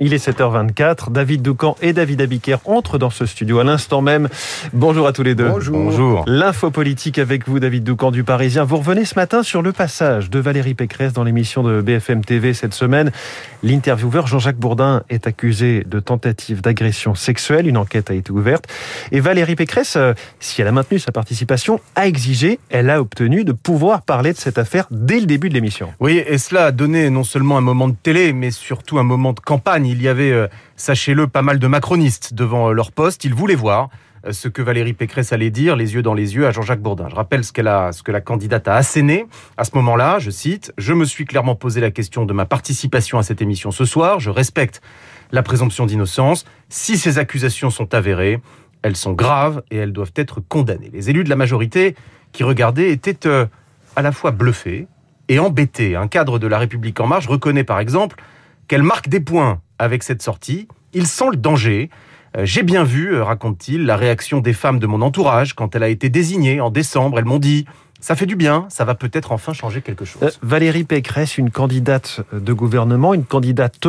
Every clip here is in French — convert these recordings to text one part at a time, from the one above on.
Il est 7h24. David Doucan et David Abiker entrent dans ce studio à l'instant même. Bonjour à tous les deux. Bonjour. Bonjour. L'info politique avec vous, David Doucan du Parisien. Vous revenez ce matin sur le passage de Valérie Pécresse dans l'émission de BFM TV cette semaine. L'intervieweur Jean-Jacques Bourdin est accusé de tentative d'agression sexuelle. Une enquête a été ouverte. Et Valérie Pécresse, euh, si elle a maintenu sa participation, a exigé, elle a obtenu de pouvoir parler de cette affaire dès le début de l'émission. Oui, et cela a donné non seulement un moment de télé, mais surtout un moment de campagne. Il y avait, euh, sachez-le, pas mal de macronistes devant euh, leur poste. Ils voulaient voir ce que Valérie Pécresse allait dire, les yeux dans les yeux, à Jean-Jacques Bourdin. Je rappelle ce, a, ce que la candidate a asséné à ce moment-là. Je cite Je me suis clairement posé la question de ma participation à cette émission ce soir. Je respecte la présomption d'innocence. Si ces accusations sont avérées, elles sont graves et elles doivent être condamnées. Les élus de la majorité qui regardaient étaient euh, à la fois bluffés et embêtés. Un cadre de la République en marche reconnaît par exemple qu'elle marque des points avec cette sortie. Il sent le danger. Euh, J'ai bien vu, euh, raconte-t-il, la réaction des femmes de mon entourage quand elle a été désignée en décembre. Elles m'ont dit ça fait du bien, ça va peut-être enfin changer quelque chose. Euh, Valérie Pécresse, une candidate de gouvernement, une candidate,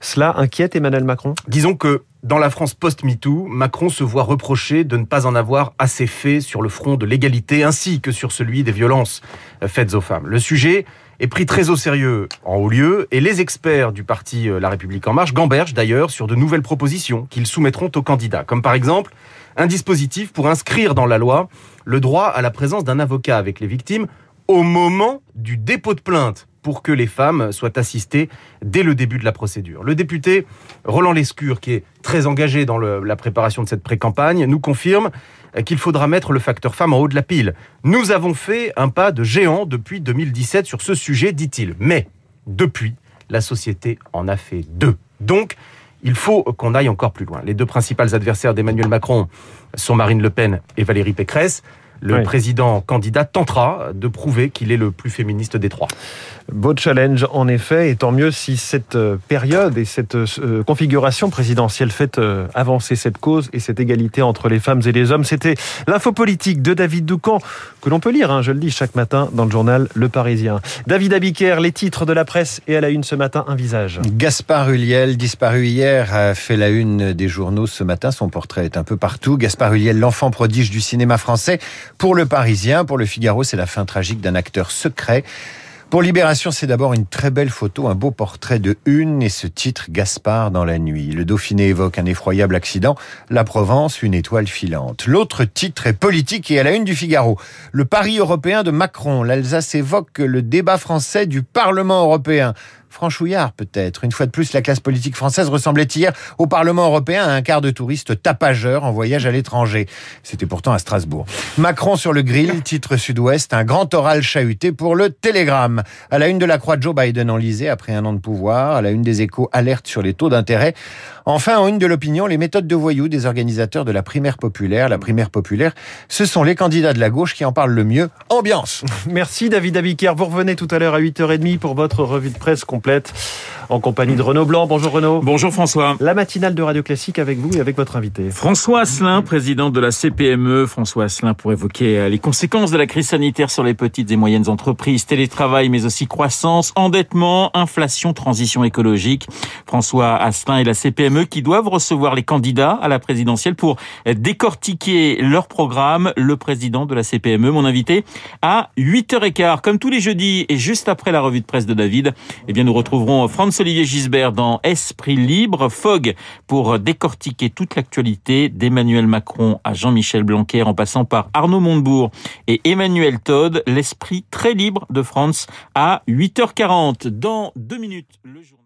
cela inquiète Emmanuel Macron? Disons que dans la France post-MeToo, Macron se voit reprocher de ne pas en avoir assez fait sur le front de l'égalité ainsi que sur celui des violences faites aux femmes. Le sujet est pris très au sérieux en haut lieu et les experts du parti euh, La République En Marche gambergent d'ailleurs sur de nouvelles propositions qu'ils soumettront aux candidats, comme par exemple un dispositif pour inscrire dans la loi le droit à la présence d'un avocat avec les victimes au moment du dépôt de plainte pour que les femmes soient assistées dès le début de la procédure. Le député Roland Lescure, qui est très engagé dans la préparation de cette pré-campagne, nous confirme qu'il faudra mettre le facteur femme en haut de la pile. Nous avons fait un pas de géant depuis 2017 sur ce sujet, dit-il. Mais, depuis, la société en a fait deux. Donc, il faut qu'on aille encore plus loin. Les deux principales adversaires d'Emmanuel Macron sont Marine Le Pen et Valérie Pécresse le oui. président candidat tentera de prouver qu'il est le plus féministe des trois. Beau challenge en effet, et tant mieux si cette période et cette euh, configuration présidentielle fait euh, avancer cette cause et cette égalité entre les femmes et les hommes. C'était l'info politique de David Doucan, que l'on peut lire, hein, je le dis, chaque matin dans le journal Le Parisien. David Abiker, les titres de la presse et à la une ce matin, un visage. Gaspard Huliel, disparu hier, a fait la une des journaux ce matin. Son portrait est un peu partout. Gaspard Huliel, l'enfant prodige du cinéma français. Pour le Parisien, pour le Figaro, c'est la fin tragique d'un acteur secret. Pour Libération, c'est d'abord une très belle photo, un beau portrait de une et ce titre Gaspard dans la nuit. Le Dauphiné évoque un effroyable accident, la Provence, une étoile filante. L'autre titre est politique et à la une du Figaro. Le pari européen de Macron. L'Alsace évoque le débat français du Parlement européen franchouillard peut-être. Une fois de plus, la classe politique française ressemblait hier au Parlement européen à un quart de touristes tapageurs en voyage à l'étranger. C'était pourtant à Strasbourg. Macron sur le grill, titre sud-ouest, un grand oral chahuté pour le Télégramme. À la une de la croix, Joe Biden enlisé après un an de pouvoir. À la une des échos, alerte sur les taux d'intérêt. Enfin, en une de l'opinion, les méthodes de voyous des organisateurs de la primaire populaire. La primaire populaire, ce sont les candidats de la gauche qui en parlent le mieux. Ambiance Merci David Abiker. Vous revenez tout à l'heure à 8h30 pour votre revue de presse complète complète en compagnie de Renaud Blanc. Bonjour Renaud. Bonjour François. La matinale de Radio Classique avec vous et avec votre invité. François Asselin, président de la CPME. François Asselin pour évoquer les conséquences de la crise sanitaire sur les petites et moyennes entreprises, télétravail mais aussi croissance, endettement, inflation, transition écologique. François Asselin et la CPME qui doivent recevoir les candidats à la présidentielle pour décortiquer leur programme. Le président de la CPME, mon invité, à 8h15, comme tous les jeudis et juste après la revue de presse de David, eh bien nous retrouverons Franz-Olivier Gisbert dans Esprit libre, Fogg pour décortiquer toute l'actualité d'Emmanuel Macron à Jean-Michel Blanquer en passant par Arnaud Montebourg et Emmanuel Todd, l'esprit très libre de France à 8h40. Dans deux minutes, le journal.